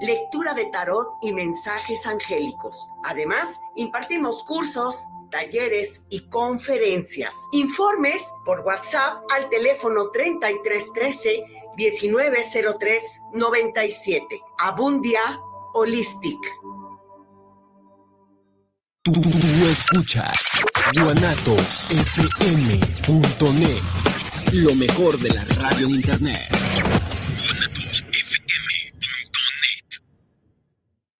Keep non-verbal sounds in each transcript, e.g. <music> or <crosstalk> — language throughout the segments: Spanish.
lectura de tarot y mensajes angélicos. Además, impartimos cursos, talleres y conferencias. Informes por WhatsApp al teléfono 3313 1903 97. Abundia Holistic. Tú, escuchas guanatosfm.net, lo mejor de la radio en internet. Guanatosfm.net.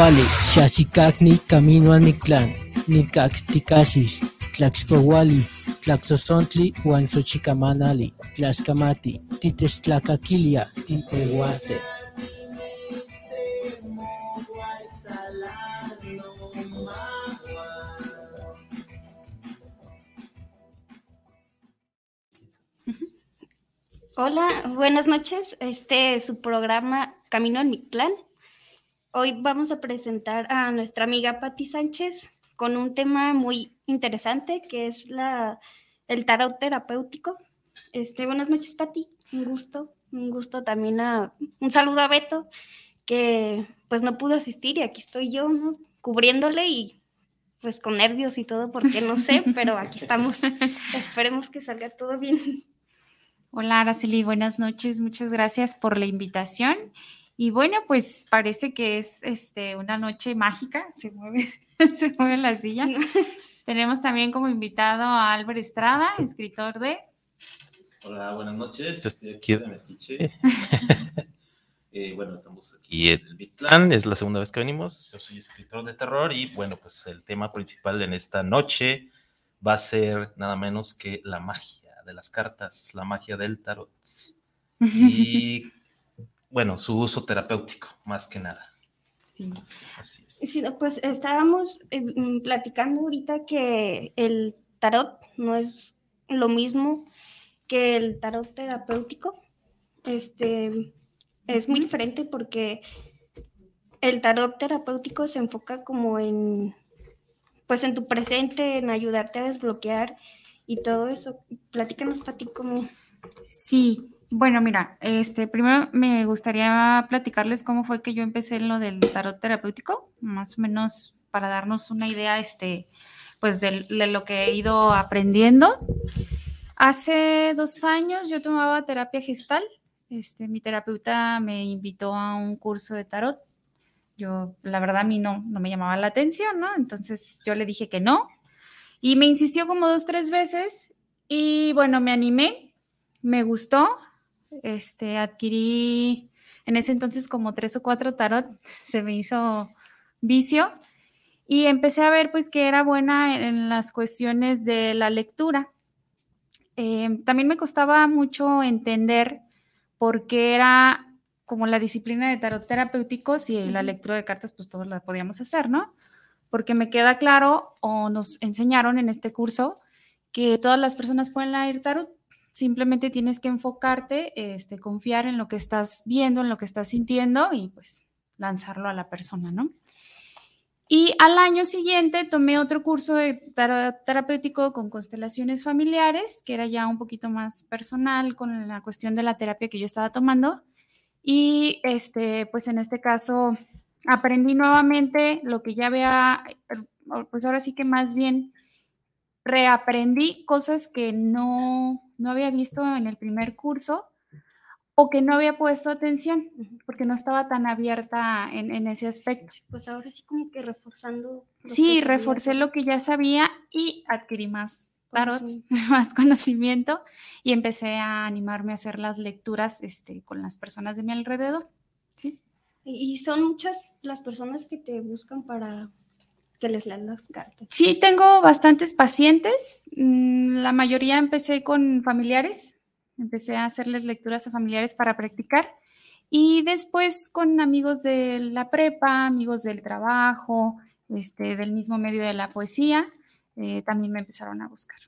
Wali, Shashikakni, Camino al Mictlán, Nikaktikashis, Tlaxpowali, Tlaxosontli, Huanzochicamanali, Tlaxcamati, Titestlacaquilia, Tipehuase. Hola, buenas noches. Este es su programa Camino al Mictlán. Hoy vamos a presentar a nuestra amiga Patti Sánchez con un tema muy interesante que es la, el tarot terapéutico. Este, buenas noches, Patti. Un gusto. Un gusto también a un saludo a Beto, que pues no pudo asistir y aquí estoy yo, ¿no? Cubriéndole y pues con nervios y todo, porque no sé, <laughs> pero aquí estamos. Esperemos que salga todo bien. Hola, Araceli, buenas noches. Muchas gracias por la invitación y bueno, pues parece que es este, una noche mágica, se mueve, <laughs> se mueve la silla. <laughs> Tenemos también como invitado a Álvaro Estrada, escritor de... Hola, buenas noches, estoy aquí de Metiche. <laughs> eh, bueno, estamos aquí en el Bitlán, es la segunda vez que venimos. Yo soy escritor de terror y bueno, pues el tema principal en esta noche va a ser nada menos que la magia de las cartas, la magia del tarot. Y bueno, su uso terapéutico, más que nada. Sí. Así es. Sí, pues estábamos eh, mm, platicando ahorita que el tarot no es lo mismo que el tarot terapéutico. Este es muy diferente porque el tarot terapéutico se enfoca como en pues en tu presente, en ayudarte a desbloquear y todo eso. Platícanos, Pati, cómo. Sí, bueno, mira, este, primero me gustaría platicarles cómo fue que yo empecé en lo del tarot terapéutico, más o menos para darnos una idea, este, pues de, lo que he ido aprendiendo. Hace dos años yo tomaba terapia gestal. Este, mi terapeuta me invitó a un curso de tarot. Yo, la verdad, a mí no, no me llamaba la atención, ¿no? Entonces yo le dije que no. Y me insistió como dos, tres veces. Y bueno, me animé, me gustó, este, adquirí en ese entonces como tres o cuatro tarot, <laughs> se me hizo vicio y empecé a ver pues que era buena en las cuestiones de la lectura. Em, también me costaba mucho entender por qué era como la disciplina de tarot terapéutico, si la lectura de cartas pues todos la podíamos hacer, ¿no? Porque me queda claro o nos enseñaron en este curso que todas las personas pueden leer tarot, Simplemente tienes que enfocarte, este, confiar en lo que estás viendo, en lo que estás sintiendo y pues lanzarlo a la persona, ¿no? Y al año siguiente tomé otro curso de terapéutico con constelaciones familiares, que era ya un poquito más personal con la cuestión de la terapia que yo estaba tomando. Y este, pues en este caso aprendí nuevamente lo que ya había, pues ahora sí que más bien reaprendí cosas que no, no había visto en el primer curso o que no había puesto atención porque no estaba tan abierta en, ese aspecto. Pues ahora sí como que reforzando. Sí, reforcé lo que ya sabía y adquirí más tarot, <laughs> más conocimiento y empecé a animarme a hacer las lecturas este, con las personas de mi alrededor. ¿sí? Y son muchas las personas que te buscan para que les lean las cartas. Sí, tengo bastantes pacientes. Mm, la mayoría empecé con familiares Empecé a hacerles lecturas a familiares para practicar y después con amigos de la prepa, amigos del trabajo, este, del mismo medio de la poesía, eh, también me empezaron a buscar.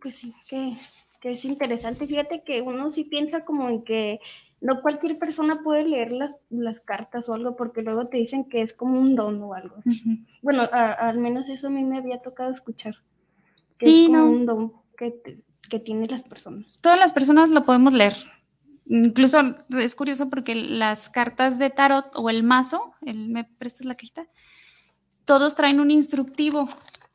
Pues sí, que, es interesante. Fíjate que uno sí piensa como en que no cualquier persona puede leer las, las cartas o algo porque luego te dicen que es como un don o algo así. Bueno, al menos eso a mí me había tocado escuchar. sí, es como un don que que tienen las personas. Todas las personas lo podemos leer. Incluso es curioso porque las cartas de tarot o el mazo, el, ¿me prestas la cajita? Todos traen un instructivo.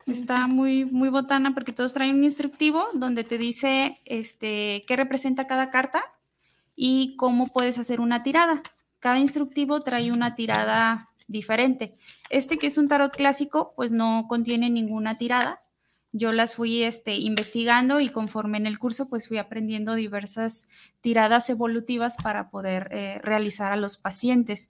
Está muy, muy botana porque todos traen un instructivo donde te dice este, qué representa cada carta y cómo puedes hacer una tirada. Cada instructivo trae una tirada diferente. Este que es un tarot clásico, pues no contiene ninguna tirada, yo las fui este, investigando y conforme en el curso pues fui aprendiendo diversas tiradas evolutivas para poder eh, realizar a los pacientes.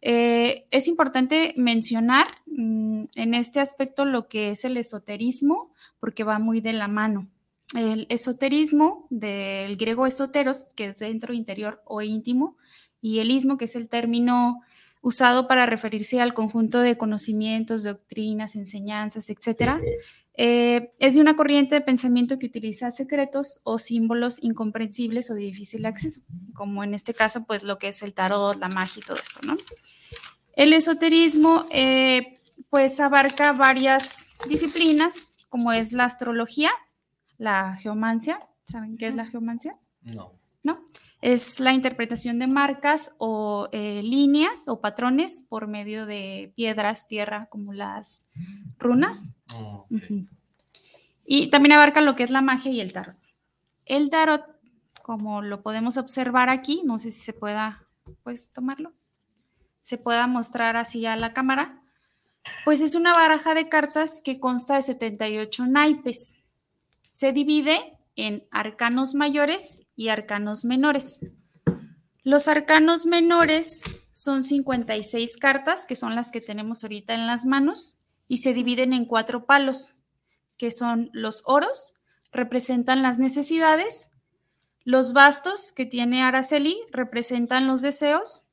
Eh, es importante mencionar mm, en este aspecto lo que es el esoterismo porque va muy de la mano. El esoterismo del griego esoteros, que es dentro, interior o íntimo, y el ismo, que es el término usado para referirse al conjunto de conocimientos, doctrinas, enseñanzas, etcétera, eh, es de una corriente de pensamiento que utiliza secretos o símbolos incomprensibles o de difícil acceso, como en este caso, pues lo que es el tarot, la magia y todo esto, ¿no? El esoterismo, eh, pues abarca varias disciplinas, como es la astrología, la geomancia. ¿Saben qué es la geomancia? No. ¿No? Es la interpretación de marcas o eh, líneas o patrones por medio de piedras, tierra, como las runas. Oh, y también abarca lo que es la magia y el tarot. El tarot, como lo podemos observar aquí, no sé si se pueda, pues, tomarlo, se pueda mostrar así a la cámara, pues es una baraja de cartas que consta de 78 naipes. Se divide en arcanos mayores y arcanos menores. Los arcanos menores son 56 cartas, que son las que tenemos ahorita en las manos, y se dividen en cuatro palos, que son los oros, representan las necesidades, los bastos que tiene Araceli representan los deseos,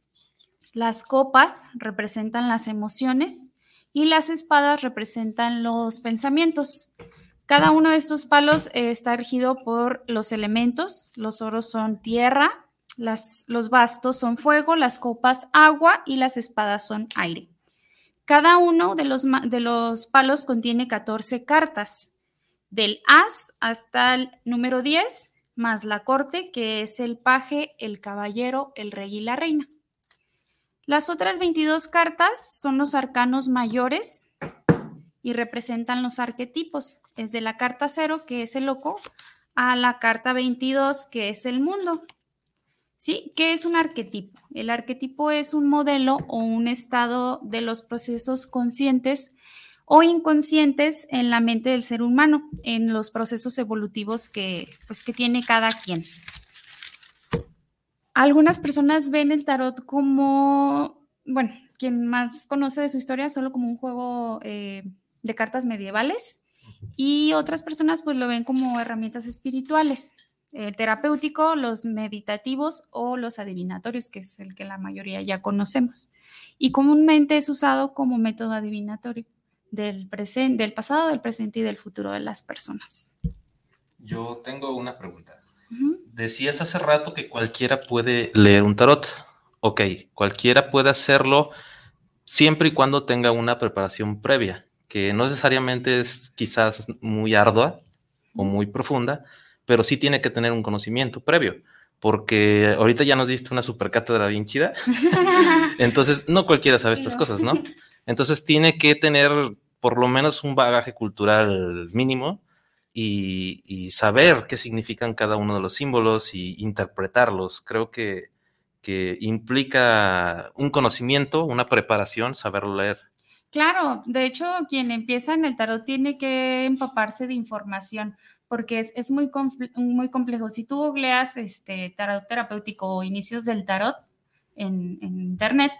las copas representan las emociones y las espadas representan los pensamientos. Cada uno de estos palos eh, está regido por los elementos. Los oros son tierra, los bastos son fuego, las copas agua y las espadas son aire. Cada uno de los, de los palos contiene 14 cartas, del as hasta el número 10, más la corte, que es el paje, el caballero, el rey y la reina. Las otras 22 cartas son los arcanos mayores, y representan los arquetipos, desde la carta 0, que es el loco, a la carta 22, que es el mundo. ¿Sí? ¿Qué es un arquetipo? El arquetipo es un modelo o un estado de los procesos conscientes o inconscientes en la mente del ser humano, en los procesos evolutivos que, pues, que tiene cada quien. Algunas personas ven el tarot como, bueno, quien más conoce de su historia, solo como un juego eh, de cartas medievales y otras personas pues lo ven como herramientas espirituales, el terapéutico, los meditativos o los adivinatorios, que es el que la mayoría ya conocemos. Y comúnmente es usado como método adivinatorio del, presente, del pasado, del presente y del futuro de las personas. Yo tengo una pregunta. Decías hace rato que cualquiera puede leer un tarot. Ok, cualquiera puede hacerlo siempre y cuando tenga una preparación previa que no necesariamente es quizás muy ardua o muy profunda, pero sí tiene que tener un conocimiento previo, porque ahorita ya nos diste una super cátedra bien chida, <laughs> entonces no cualquiera sabe estas cosas, ¿no? <laughs> Entonces tiene que tener por lo menos un bagaje cultural mínimo y, saber qué significan cada uno de los símbolos y interpretarlos. Creo que, que implica un conocimiento, una preparación, saberlo leer. Claro, de hecho, quien empieza en el tarot tiene que empaparse de información, porque es, muy, muy complejo. Si tú googleas este, tarot terapéutico o inicios del tarot en, en internet,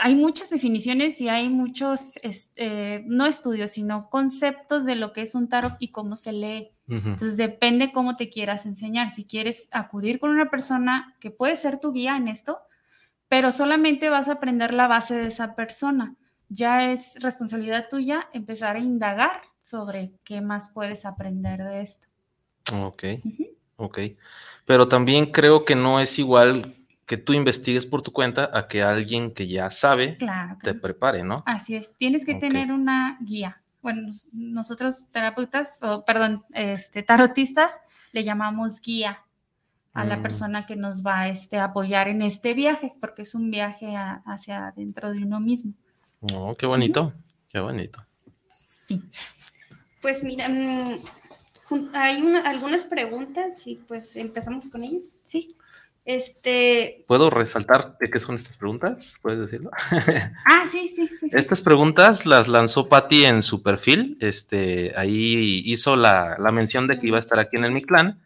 hay muchas definiciones y hay muchos, este, no estudios, sino conceptos de lo que es un tarot y cómo se lee. Entonces depende cómo te quieras enseñar. Si quieres acudir con una persona que puede ser tu guía en esto, pero solamente vas a aprender la base de esa persona. Ya es responsabilidad tuya empezar a indagar sobre qué más puedes aprender de esto. Ok, ok. Pero también creo que no es igual que tú investigues por tu cuenta a que alguien que ya sabe te prepare, ¿no? Así es, tienes que tener una guía. Bueno, nosotros terapeutas, o perdón, este, tarotistas, le llamamos guía a la mm. persona que nos va este, a apoyar en este viaje, porque es un viaje hacia dentro de uno mismo. Oh, qué bonito, qué bonito. Sí. Pues mira, mm, hay una, algunas preguntas y pues empezamos con ellas. Sí. Este. ¿Puedo resaltar de qué son estas preguntas? ¿Puedes decirlo? <laughs> ah, sí, sí, sí. Estas preguntas las lanzó Patty en su perfil. Este, ahí hizo la, mención de que iba a estar aquí en el Mictlán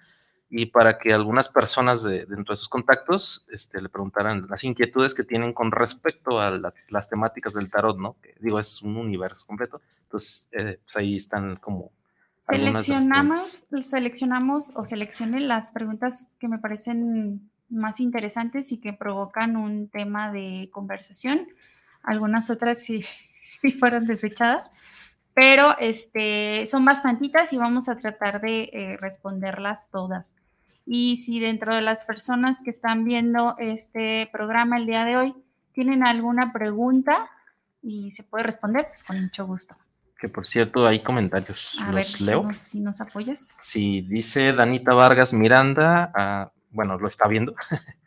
y para que algunas personas de, dentro de sus contactos este, le preguntaran las inquietudes que tienen con respecto a las temáticas del tarot, ¿no? Que digo, es un universo completo. Entonces, eh, pues ahí están como Seleccionamos, seleccionamos o seleccioné las preguntas que me parecen más interesantes y que provocan un tema de conversación. Algunas otras sí, <laughs> fueron desechadas, pero este, son bastantitas y vamos a tratar de eh, responderlas todas. Y si dentro de las personas que están viendo este programa el día de hoy tienen alguna pregunta y se puede responder, pues con mucho gusto. Que por cierto, hay comentarios. A ¿Los ver, leo? Si nos apoyas. Sí, dice Danita Vargas Miranda, a bueno, lo está viendo. <laughs>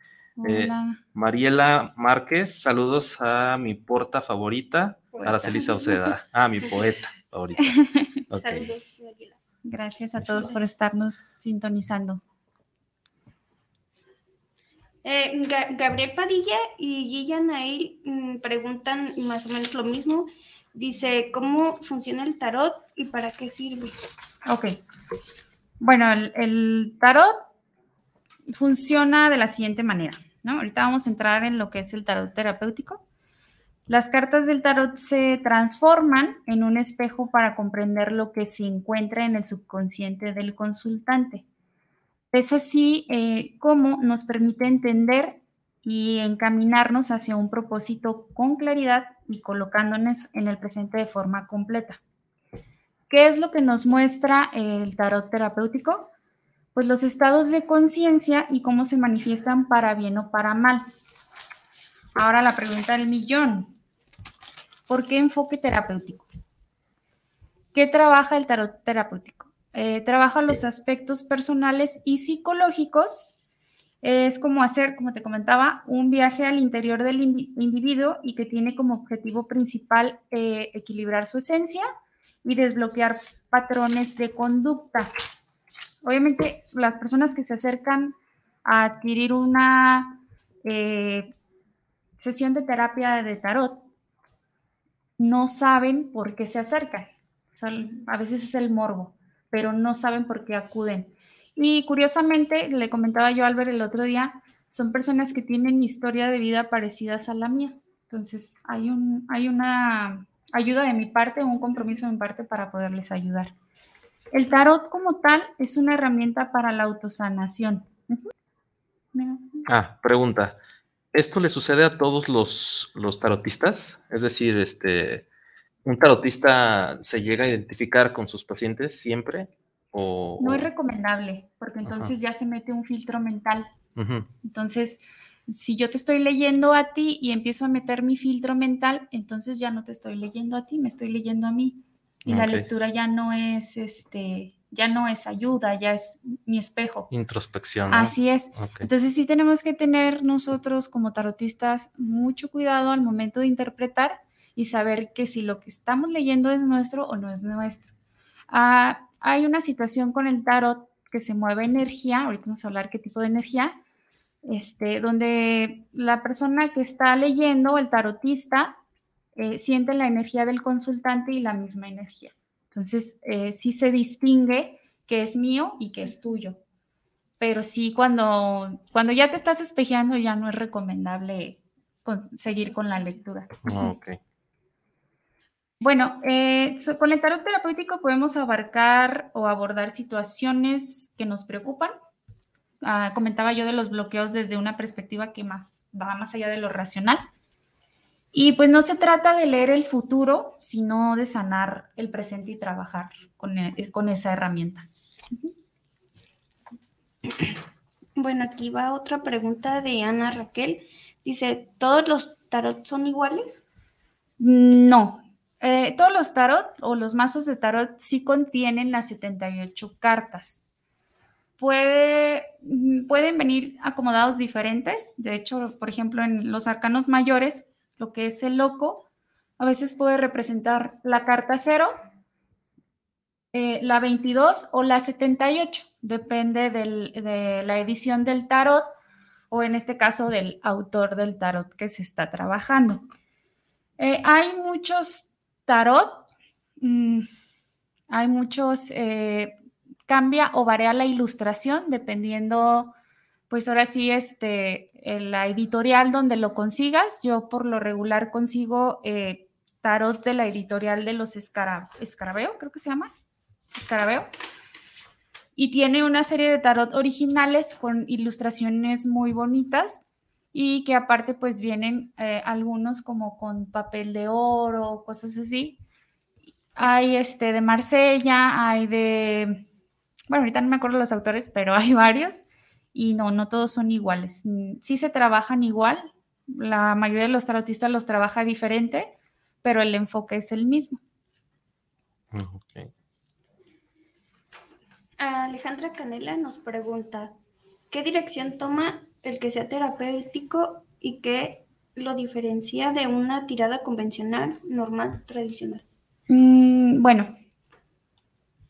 Eh, Mariela Márquez, saludos a mi porta favorita, Araceli Sauceda. Ah, mi poeta favorita. <laughs> Saludos, Mariela. Gracias a todos por estarnos sintonizando. Eh, Gabriel Padilla y Gilla Nail mm, preguntan más o menos lo mismo. Dice, ¿cómo funciona el tarot y para qué sirve? Ok. Bueno, el tarot funciona de la siguiente manera, ¿no? Ahorita vamos a entrar en lo que es el tarot terapéutico. Las cartas del tarot se transforman en un espejo para comprender lo que se encuentra en el subconsciente del consultante. Es así eh, como nos permite entender y encaminarnos hacia un propósito con claridad y colocándonos en el presente de forma completa. ¿Qué es lo que nos muestra el tarot terapéutico? pues los estados de conciencia y cómo se manifiestan para bien o para mal. Ahora la pregunta del millón. ¿Por qué enfoque terapéutico? ¿Qué trabaja el tarot terapéutico? Eh, trabaja los aspectos personales y psicológicos. Es como hacer, como te comentaba, un viaje al interior del individuo y que tiene como objetivo principal eh, equilibrar su esencia y desbloquear patrones de conducta obviamente las personas que se acercan a adquirir una eh, sesión de terapia de tarot no saben por qué se acercan. a veces es el morbo, pero no saben por qué acuden. Y curiosamente, le comentaba yo a Albert el otro día, son personas que tienen historia de vida parecidas a la mía. Entonces, hay, un, hay una ayuda de mi parte, un compromiso de mi parte para poderles ayudar. El tarot como tal es una herramienta para la autosanación. Ah, pregunta. ¿Esto le sucede a todos los, los tarotistas? Es decir, este, ¿un tarotista se llega a identificar con sus pacientes siempre? O, no es recomendable, porque entonces ya se mete un filtro mental. Entonces, si yo te estoy leyendo a ti y empiezo a meter mi filtro mental, entonces ya no te estoy leyendo a ti, me estoy leyendo a mí y la lectura ya no es este ya no es ayuda, ya es mi espejo. Introspección. Así es. Entonces sí tenemos que tener nosotros como tarotistas mucho cuidado al momento de interpretar y saber que si lo que estamos leyendo es nuestro o no es nuestro. Ah, hay una situación con el tarot que se mueve energía, ahorita vamos a hablar qué tipo de energía, este, donde la persona que está leyendo, el tarotista, eh, siente la energía del consultante y la misma energía. Entonces, eh, sí se distingue que es mío y que es tuyo. Pero sí, cuando, cuando ya te estás espejeando, ya no es recomendable seguir con la lectura. Ah, bueno, eh, con el tarot terapéutico podemos abarcar o abordar situaciones que nos preocupan. Ah, comentaba yo de los bloqueos desde una perspectiva que más va más allá de lo racional. Y pues no se trata de leer el futuro, sino de sanar el presente y trabajar con, e, con esa herramienta. Bueno, aquí va otra pregunta de Ana Raquel. Dice, ¿todos los tarot son iguales? No, eh, todos los tarot o los mazos de tarot sí contienen las 78 cartas. Puede, mm, pueden venir acomodados diferentes. De hecho, por ejemplo, en los arcanos mayores, lo que es el loco, a veces puede representar la carta 0, eh, la 22 o la 78. Depende de la edición del tarot o en este caso del autor del tarot que se está trabajando. Eh, hay muchos tarot, mm, hay muchos, eh, cambia o varía la ilustración dependiendo, pues ahora sí, este, la editorial donde lo consigas. Yo por lo regular consigo eh, tarot de la editorial de los Escarabeo, creo que se llama, Escarabeo. Y tiene una serie de tarot originales con ilustraciones muy bonitas y que aparte pues vienen eh, algunos como con papel de oro, cosas así. Hay este de Marsella, hay de, bueno, ahorita no me acuerdo los autores, pero <laughs> hay varios y no, no todos son iguales. Sí se trabajan igual, la mayoría de los tarotistas los trabaja diferente, pero el enfoque es el mismo. Alejandra Canela nos pregunta, ¿qué dirección toma el que sea terapéutico y que lo diferencia de una tirada convencional, normal, tradicional? Mm, bueno,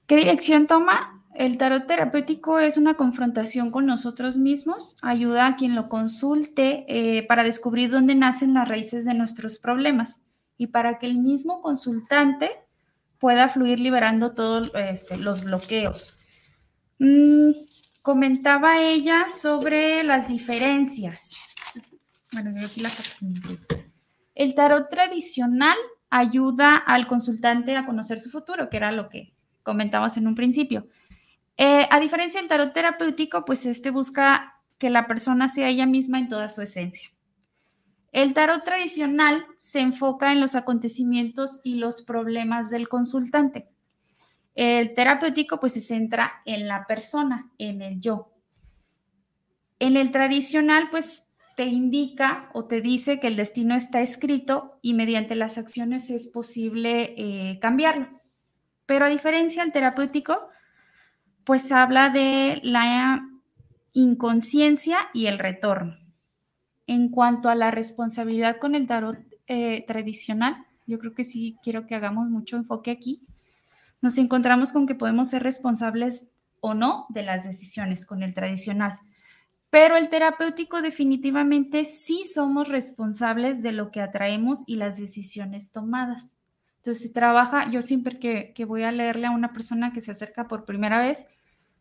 ¿qué dirección toma? El tarot terapéutico es una confrontación con nosotros mismos, ayuda a quien lo consulte eh, para descubrir dónde nacen las raíces de nuestros problemas y para que el mismo consultante pueda fluir liberando todos este, los bloqueos. Mm, comentaba ella sobre las diferencias. Bueno, yo aquí las El tarot tradicional ayuda al consultante a conocer su futuro, que era lo que comentamos en un principio. Eh, a diferencia del tarot terapéutico, pues este busca que la persona sea ella misma en toda su esencia. El tarot tradicional se enfoca en los acontecimientos y los problemas del consultante. El terapéutico pues se centra en la persona, en el yo. En el tradicional pues te indica o te dice que el destino está escrito y mediante las acciones es posible eh, cambiarlo. Pero a diferencia del terapéutico, pues habla de la inconsciencia y el retorno. En cuanto a la responsabilidad con el tarot eh, tradicional, yo creo que sí quiero que hagamos mucho enfoque aquí nos encontramos con que podemos ser responsables o no de las decisiones con el tradicional. Pero el terapéutico definitivamente sí somos responsables de lo que atraemos y las decisiones tomadas. Entonces, si trabaja, yo siempre que, que voy a leerle a una persona que se acerca por primera vez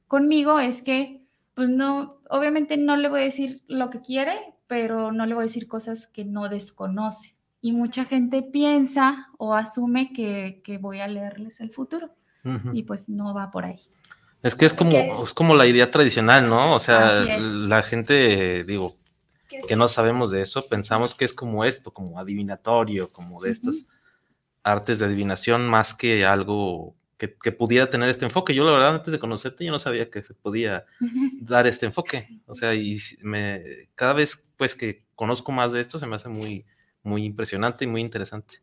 conmigo, es que, pues no, obviamente no le voy a decir lo que quiere, pero no le voy a decir cosas que no desconoce y mucha gente piensa o asume que, voy a leerles el futuro y pues no va por ahí. Es que es como, es? como la idea tradicional, ¿no? O sea, la gente, digo, que no sabemos de eso, pensamos que es como esto, como adivinatorio, como de estas artes de adivinación, más que algo que, pudiera tener este enfoque. Yo la verdad, antes de conocerte, yo no sabía que se podía <laughs> dar este enfoque. O sea, y me, cada vez pues que conozco más de esto, se me hace muy, muy impresionante y muy interesante.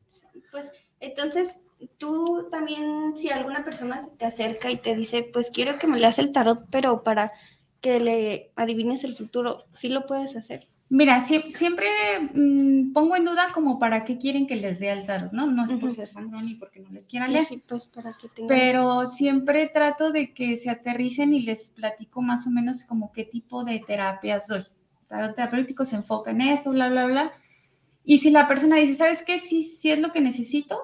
Pues entonces, tú también, si alguna persona se te acerca y te dice, pues quiero que me leas el tarot, pero para que le adivines el futuro, ¿sí lo puedes hacer? Mira, siempre mm, pongo en duda como para qué quieren que les dé el tarot, ¿no? No es por ser sangrón ni porque no les quieran leer. Sí, pues para que tengan... Pero siempre trato de que se aterricen y les platico más o menos como qué tipo de terapias doy. El tarot terapéutico se enfoca en esto, bla, bla, bla. Y si la persona dice, ¿sabes qué? Sí, sí es lo que necesito,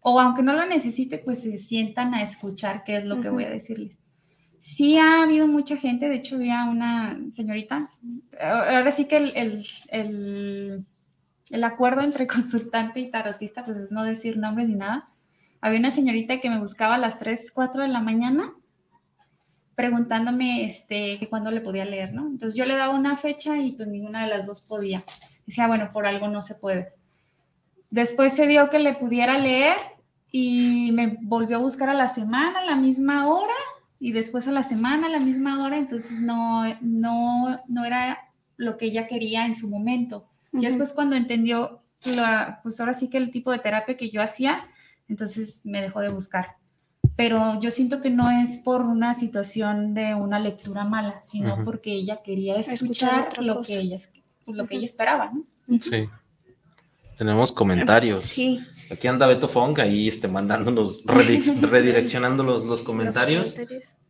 o aunque no lo necesite, pues se sientan a escuchar qué es lo que voy a decirles. Sí ha habido mucha gente, de hecho había una señorita, ahora sí que el, el, acuerdo entre <laughs> consultante y tarotista, pues es no decir nombre ni nada. Había una señorita que me buscaba a las 3, 4 de la mañana preguntándome este, que cuándo le podía leer, ¿no? Entonces yo le daba una fecha y pues ninguna de las dos podía. Decía, bueno, por algo no se puede. Después se dio que le pudiera leer y me volvió a buscar a la semana, a la misma hora, y después a la semana a la misma hora, entonces no, no, no era lo que ella quería en su momento. Y después cuando entendió, la, pues ahora sí que el tipo de terapia que yo hacía, entonces me dejó de buscar. Pero yo siento que no es por una situación de una lectura mala, sino porque ella quería escuchar, lo, que ella, lo que ella esperaba, ¿no? Sí. Tenemos comentarios. <laughs> Sí. Aquí anda Beto Fong ahí este, mandándonos, <laughs> redireccionando los, los, comentarios.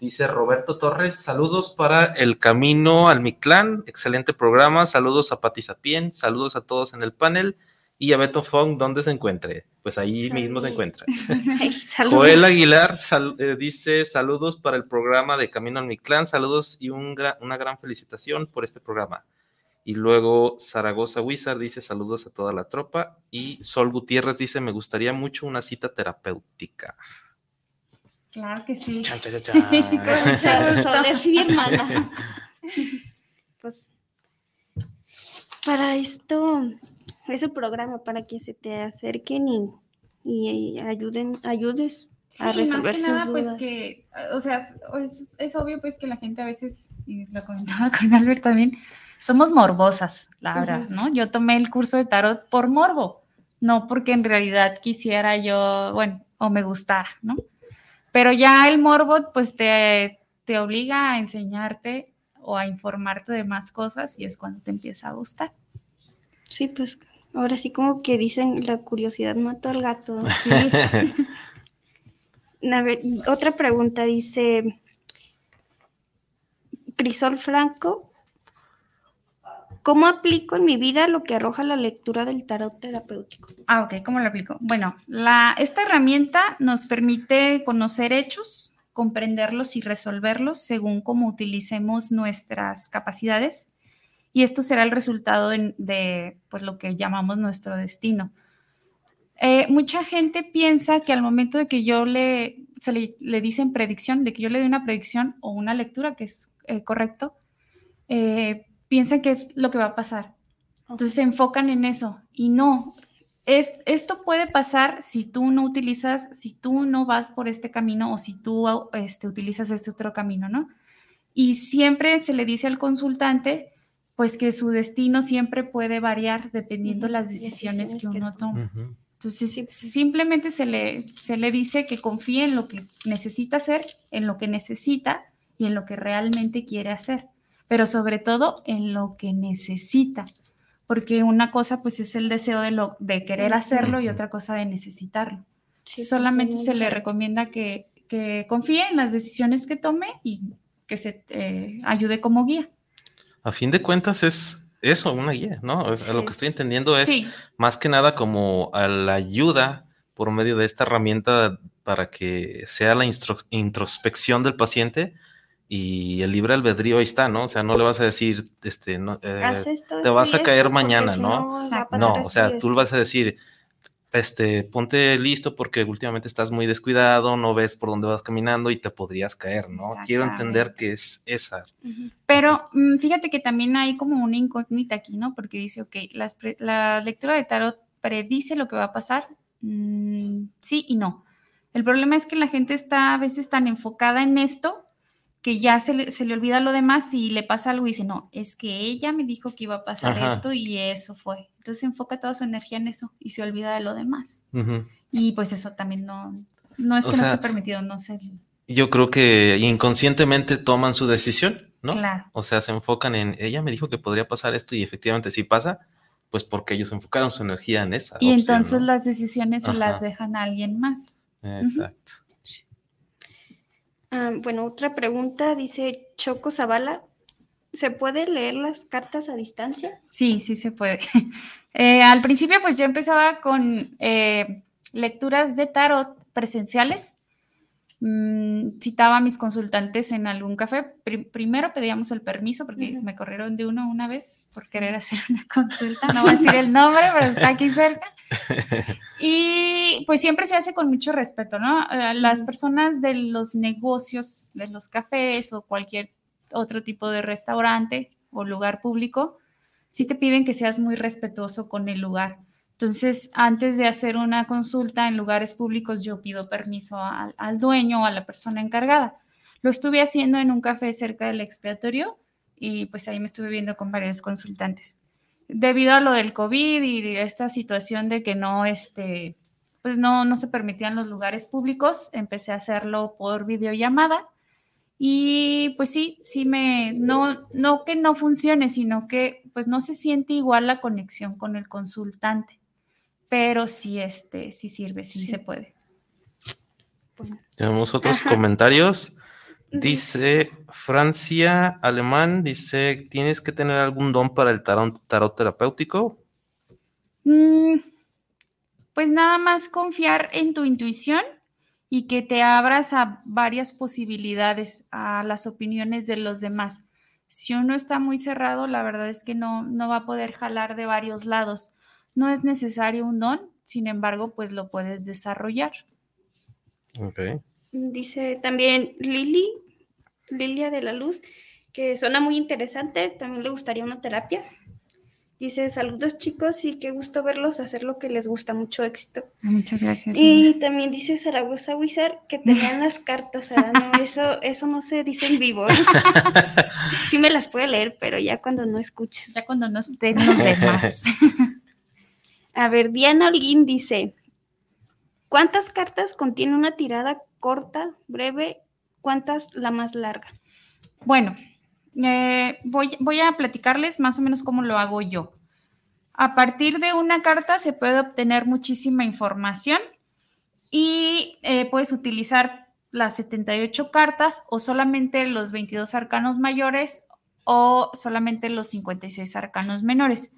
Dice Roberto Torres, saludos para El Camino al Mictlán, excelente programa, saludos a Pati Sapien, saludos a todos en el panel y a Beto Fong, ¿dónde se encuentre? Pues ahí mismo se encuentra. <laughs> Joel Aguilar eh, dice, saludos para el programa de Camino al Mictlán, saludos y un una gran felicitación por este programa. Y luego Zaragoza Wizard dice saludos a toda la tropa. Y Sol Gutiérrez dice, me gustaría mucho una cita terapéutica. Claro que sí. Chan, chan, chan. <laughs> Sol es mi hermana. <laughs> Pues para esto es un programa para que se te acerquen y, y ayuden, ayudes a resolver más que nada, pues que, o sea, es, es, obvio pues que la gente a veces, y lo comentaba <laughs> con Albert también, somos morbosas, la verdad, ¿no? Yo tomé el curso de tarot por morbo, no porque en realidad quisiera yo, bueno, o me gustara, ¿no? Pero ya el morbo, pues te, te obliga a enseñarte o a informarte de más cosas y es cuando te empieza a gustar. Sí, pues ahora sí como que dicen la curiosidad mata al gato. Sí. <laughs> otra pregunta dice Crisol Franco, ¿Cómo aplico en mi vida lo que arroja la lectura del tarot terapéutico? Ah, ok, ¿cómo lo aplico? Bueno, la, esta herramienta nos permite conocer hechos, comprenderlos y resolverlos según cómo utilicemos nuestras capacidades. Y esto será el resultado de, pues, lo que llamamos nuestro destino. Eh, mucha gente piensa que al momento de que yo le, se le, dicen predicción, de que yo le doy una predicción o una lectura, que es eh, correcto, eh, piensan que es lo que va a pasar. Entonces se enfocan en eso y no. Es, esto puede pasar si tú no utilizas, si tú no vas por este camino o si tú este, utilizas este otro camino, ¿no? Y siempre se le dice al consultante, pues que su destino siempre puede variar dependiendo de las decisiones, que uno toma. Entonces, simplemente se le, se le dice que confíe en lo que necesita hacer, en lo que necesita y en lo que realmente quiere hacer pero sobre todo en lo que necesita, porque una cosa pues es el deseo de, lo, de querer hacerlo y otra cosa de necesitarlo. Solamente se le recomienda que, que, confíe en las decisiones que tome y que se eh, ayude como guía. A fin de cuentas es eso, una guía, ¿no? Lo que estoy entendiendo es más que nada como a la ayuda por medio de esta herramienta para que sea la introspección del paciente y el libre albedrío ahí está, ¿no? O sea, no le vas a decir, este, no, eh, te vas a caer mañana, ¿no? No, o sea, tú le vas a decir, este, ponte listo porque últimamente estás muy descuidado, no ves por dónde vas caminando y te podrías caer, ¿no? Quiero entender que es esa. Pero mm, fíjate que también hay como una incógnita aquí, ¿no? Porque dice, ok, la lectura de tarot predice lo que va a pasar, mm, sí y no. El problema es que la gente está a veces tan enfocada en esto que ya se le, se le, olvida lo demás y le pasa algo y dice, no, es que ella me dijo que iba a pasar esto y eso fue. Entonces enfoca toda su energía en eso y se olvida de lo demás. Y pues eso también no, no es que no esté permitido, no sé. Yo creo que inconscientemente toman su decisión, ¿no? Claro. O sea, se enfocan en, ella me dijo que podría pasar esto y efectivamente sí pasa, pues porque ellos enfocaron su energía en esa. Y opción, entonces ¿no? las decisiones se las dejan a alguien más. Exacto. Ah, bueno, otra pregunta dice Choco Zavala. ¿Se puede leer las cartas a distancia? Sí, sí se puede. <laughs> Eh, al principio, pues yo empezaba con eh, lecturas de tarot presenciales. Mm, citaba a mis consultantes en algún café. Pri- primero pedíamos el permiso porque Ujú. me corrieron de uno una vez por querer hacer una consulta. No voy a decir el nombre, pero está aquí cerca. <laughs> Y pues siempre se hace con mucho respeto, ¿no? Eh, Las personas de los negocios, de los cafés o cualquier otro tipo de restaurante o lugar público, sí te piden que seas muy respetuoso con el lugar. Entonces, antes de hacer una consulta en lugares públicos, yo pido permiso al, dueño o a la persona encargada. Lo estuve haciendo en un café cerca del expiatorio y pues ahí me estuve viendo con varios consultantes. Debido a lo del COVID y esta situación de que no, este, pues no, no se permitían los lugares públicos, empecé a hacerlo por videollamada y pues sí, sí me, no, no que no funcione, sino que pues no se siente igual la conexión con el consultante, pero sí, este, sí sirve, sí, Sí. se puede. Bueno, Tenemos otros Ajá. comentarios. Dice Francia Alemán, dice, ¿tienes que tener algún don para el tarot, tarot terapéutico? Mm, pues nada más confiar en tu intuición y que te abras a varias posibilidades, a las opiniones de los demás. Si uno está muy cerrado, la verdad es que no, no va a poder jalar de varios lados. No es necesario un don, sin embargo, pues lo puedes desarrollar. Ok. Dice también Lili, Lilia de la Luz, que suena muy interesante. También le gustaría una terapia. Dice, saludos chicos y qué gusto verlos hacer lo que les gusta. Mucho éxito. Muchas gracias. Y también dice Zaragoza Wizard que tenían las <laughs> cartas. Sara. No, eso, eso no se dice en vivo. <laughs> Sí me las puede leer, pero ya cuando no escuches. Ya cuando no estén los demás. <laughs> A ver, Diana Holguín dice, ¿cuántas cartas contiene una tirada corta, breve? ¿Cuántas la más larga? Bueno, eh, voy, a platicarles más o menos cómo lo hago yo. A partir de una carta se puede obtener muchísima información y eh, puedes utilizar las 78 cartas o solamente los 22 arcanos mayores o solamente los 56 arcanos menores.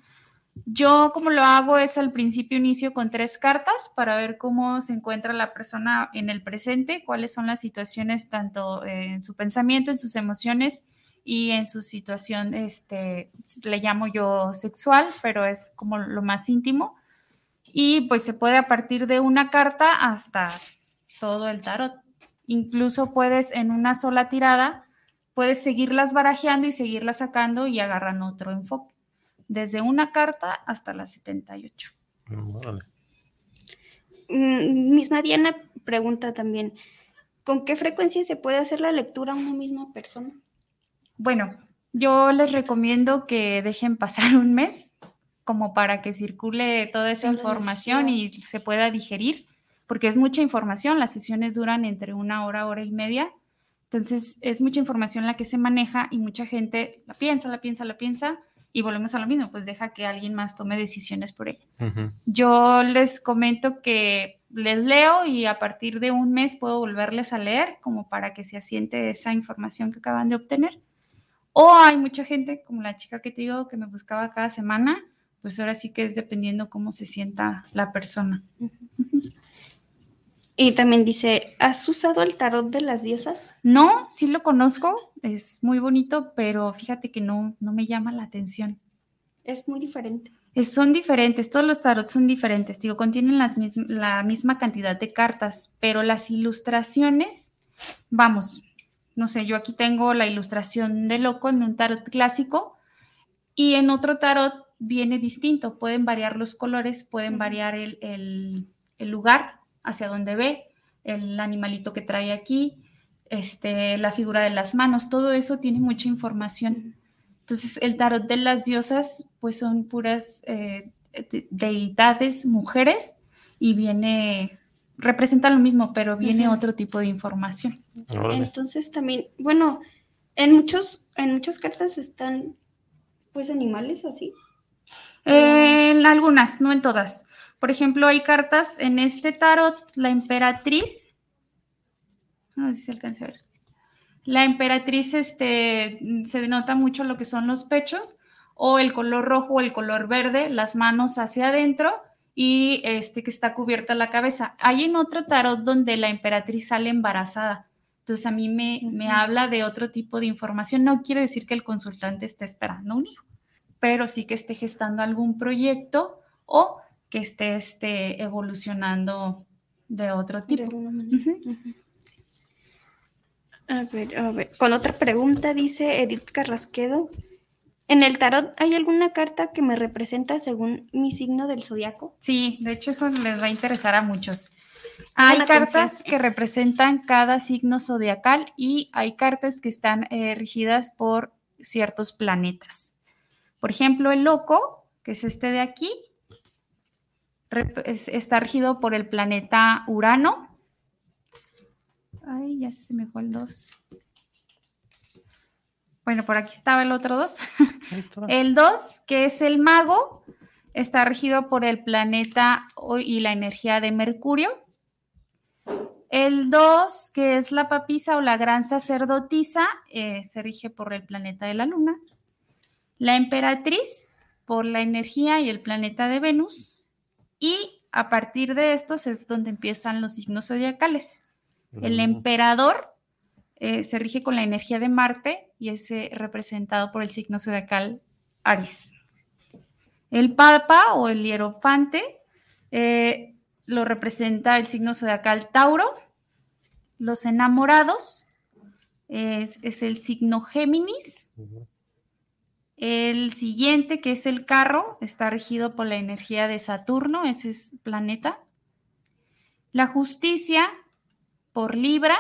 Yo como lo hago es al principio inicio con tres cartas para ver cómo se encuentra la persona en el presente, cuáles son las situaciones tanto en su pensamiento, en sus emociones y en su situación, este, le llamo yo sexual, pero es como lo más íntimo. Y pues se puede a partir de una carta hasta todo el tarot. Incluso puedes en una sola tirada, puedes seguirlas barajeando y seguirlas sacando y agarran otro enfoque desde una carta hasta las 78. Órale. Mm, Misma Diana pregunta también, ¿con qué frecuencia se puede hacer la lectura a una misma persona? Bueno, yo les recomiendo que dejen pasar un mes como para que circule toda esa información y se pueda digerir, porque es mucha información, las sesiones duran entre una hora, hora y media, entonces es mucha información la que se maneja y mucha gente la piensa, la piensa, la piensa y volvemos a lo mismo, pues deja que alguien más tome decisiones por ella. Ujú. Yo les comento que les leo y a partir de un mes puedo volverles a leer como para que se asiente esa información que acaban de obtener. O hay mucha gente, como la chica que te digo, que me buscaba cada semana, pues ahora sí que es dependiendo cómo se sienta la persona. <laughs> Y también dice, ¿has usado el tarot de las diosas? No, sí lo conozco, es muy bonito, pero fíjate que no, no me llama la atención. Es muy diferente. Es- son diferentes, todos los tarots son diferentes, digo, contienen las la misma cantidad de cartas, pero las ilustraciones, vamos, no sé, yo aquí tengo la ilustración de loco en un tarot clásico y en otro tarot viene distinto, pueden variar los colores, pueden variar el, el- el lugar hacia donde ve, el animalito que trae aquí, este, la figura de las manos, todo eso tiene mucha información. Entonces, el tarot de las diosas, pues son puras eh, de- deidades mujeres y viene, representa lo mismo, pero viene otro tipo de información. Órale. Entonces también, bueno, En muchos, en muchas cartas están pues animales así. En algunas, no en todas. Por ejemplo, hay cartas en este tarot, la emperatriz. No sé si alcanza a ver. La emperatriz este, se denota mucho lo que son los pechos, o el color rojo o el color verde, las manos hacia adentro y este que está cubierta la cabeza. Hay en otro tarot donde la emperatriz sale embarazada. Entonces a mí me, me habla de otro tipo de información. No quiere decir que el consultante esté esperando un hijo, pero sí que esté gestando algún proyecto o que esté este, evolucionando de otro tipo. A ver, a ver. Con otra pregunta dice Edith Carrasquedo. ¿En el tarot hay alguna carta que me representa según mi signo del zodiaco? Sí, de hecho eso les va a interesar a muchos. Hay cartas que representan cada signo zodiacal y hay cartas que están eh, regidas por ciertos planetas. Por ejemplo, el loco, que es este de aquí, está regido por el planeta Urano. Ay, ya se me fue el 2. Bueno, por aquí estaba el otro 2. <laughs> el 2, que es el mago, está regido por el planeta y la energía de Mercurio. El 2, que es la papisa o la gran sacerdotisa, eh, se rige por el planeta de la luna. La emperatriz, por la energía y el planeta de Venus. Y a partir de estos es donde empiezan los signos zodiacales. El emperador eh, se rige con la energía de Marte y es eh, representado por el signo zodiacal Aries. El Papa o el Hierofante eh, lo representa el signo zodiacal Tauro. Los enamorados es, es el signo Géminis. El siguiente, que es el carro, está regido por la energía de Saturno, ese es planeta. La justicia por Libra.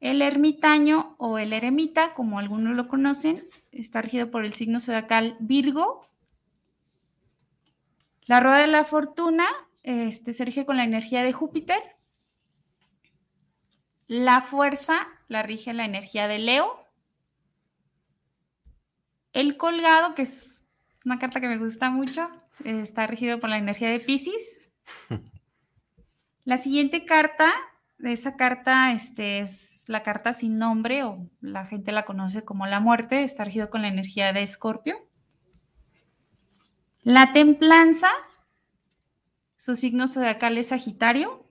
El ermitaño o el eremita, como algunos lo conocen, está regido por el signo zodiacal Virgo. La rueda de la fortuna este, se rige con la energía de Júpiter. La fuerza la rige la energía de Leo. El colgado, que es una carta que me gusta mucho, está regido por la energía de Pisces. La siguiente carta, esa carta este, es la carta sin nombre o la gente la conoce como la muerte, está regido con la energía de Escorpio. La templanza, su signo zodiacal es Sagitario.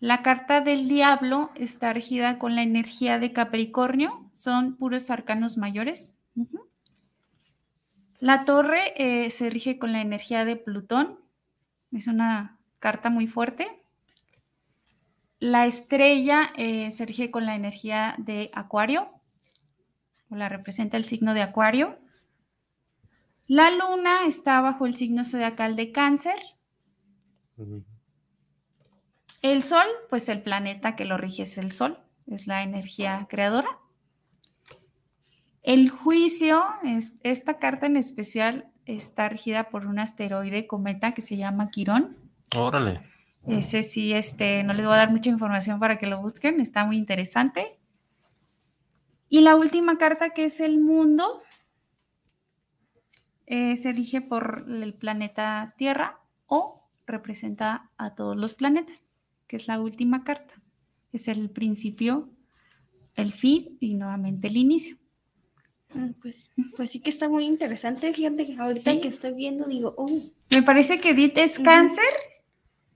La carta del diablo está regida con la energía de Capricornio, son puros arcanos mayores. La torre eh, se rige con la energía de Plutón, es una carta muy fuerte. La estrella eh, se rige con la energía de Acuario, o la representa el signo de Acuario. La luna está bajo el signo zodiacal de Cáncer. El Sol, pues el planeta que lo rige es el Sol, es la energía creadora. El juicio, es, esta carta en especial está regida por un asteroide cometa que se llama Quirón. Órale. Ese sí, este, no les voy a dar mucha información para que lo busquen, está muy interesante. Y la última carta que es el mundo, eh, se rige por el planeta Tierra o representa a todos los planetas, que es la última carta. Es el principio, el fin y nuevamente el inicio. Ah, pues, pues sí que está muy interesante. Fíjate, ahorita que estoy viendo, digo, oh. Me parece que Edith es cáncer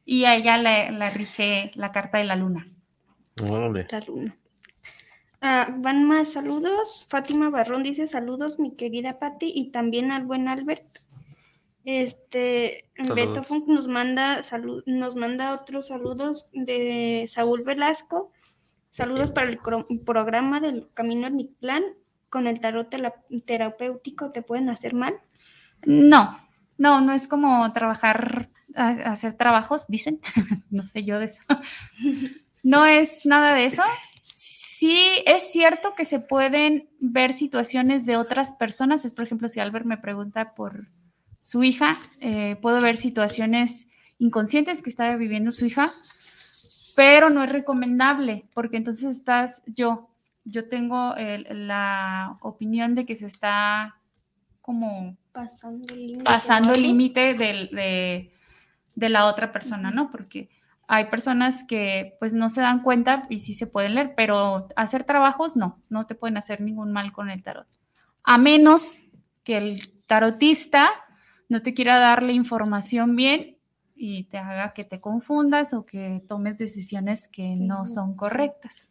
y a ella la, rige la carta de la luna. La luna. Ah, van más saludos. Fátima Barrón dice saludos, mi querida Patti, y también al buen Albert. Este Beto Funk nos manda salud, nos manda otros saludos de Saúl Velasco. Saludos para el programa del Camino al Mictlán. Con el tarot terapéutico te pueden hacer mal. No, no, no es como trabajar hacer trabajos, dicen, <laughs> no sé yo de eso. <laughs> No es nada de eso. Sí es cierto que se pueden ver situaciones de otras personas. Es, por ejemplo, si Albert me pregunta por su hija, eh, puedo ver situaciones inconscientes que estaba viviendo su hija, pero no es recomendable porque entonces estás, yo, yo tengo la opinión de que se está como pasando el límite, pasando el límite de, de, la otra persona, ¿no? Porque hay personas que pues no se dan cuenta y sí se pueden leer, pero hacer trabajos no, no te pueden hacer ningún mal con el tarot. A menos que el tarotista no te quiera dar la información bien y te haga que te confundas o que tomes decisiones que no son correctas.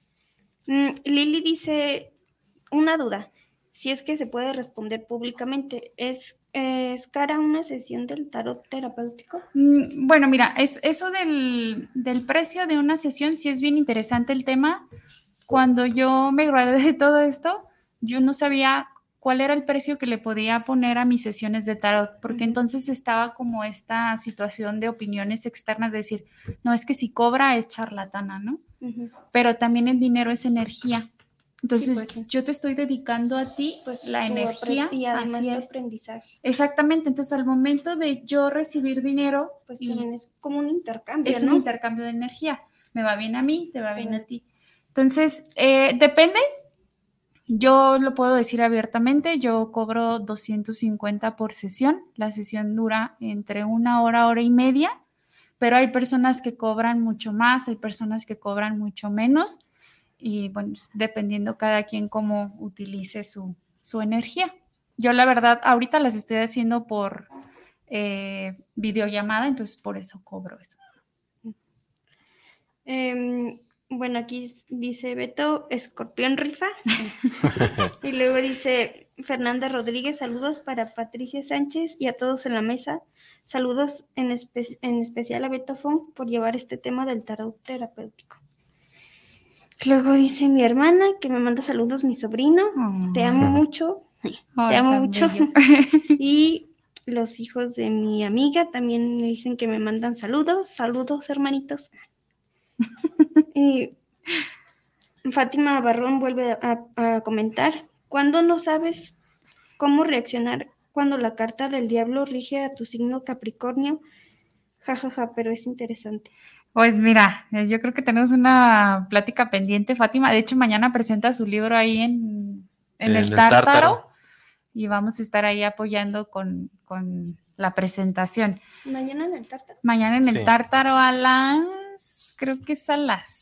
Mm, Lili dice, una duda, si es que se puede responder públicamente, ¿es, es cara una sesión del tarot terapéutico? Mm, bueno, mira, es, eso del, del precio de una sesión sí es bien interesante el tema. Cuando yo me gradué de todo esto, yo no sabía cuál era el precio que le podía poner a mis sesiones de tarot, porque entonces estaba como esta situación de opiniones externas, de decir, no, es que si cobra es charlatana, ¿no? Pero también el dinero es energía. Entonces, pues yo te estoy dedicando a ti pues, la energía y además de aprendizaje. Exactamente, entonces al momento de yo recibir dinero, pues también es como un intercambio. Es un intercambio de energía. Me va bien a mí, te va bien a ti. Entonces, eh, depende, yo lo puedo decir abiertamente, yo cobro 250 por sesión. La sesión dura entre una hora, hora y media, pero hay personas que cobran mucho más, hay personas que cobran mucho menos y bueno, dependiendo cada quien cómo utilice su, energía. Yo la verdad, ahorita las estoy haciendo por eh, videollamada, entonces por eso cobro eso. Em, bueno, aquí dice Beto, escorpión rifa. <laughs> y luego dice Fernanda Rodríguez, saludos para Patricia Sánchez y a todos en la mesa. Saludos en, especial a Beto Fong por llevar este tema del tarot terapéutico. Luego dice mi hermana que me manda saludos, mi sobrino. Te amo mucho. te amo mucho. <laughs> y los hijos de mi amiga también me dicen que me mandan saludos. Saludos, hermanitos. <laughs> Y Fátima Barrón vuelve a, comentar, ¿cuándo no sabes cómo reaccionar cuando la carta del diablo rige a tu signo Capricornio? Jajaja, ja, ja, pero es interesante. Pues mira, eh, yo creo que tenemos una plática pendiente, Fátima. De hecho, mañana presenta su libro ahí en, el, tártaro, y vamos a estar ahí apoyando con, la presentación. ¿Mañana en el tártaro? Mañana en el tártaro a las, creo que es a las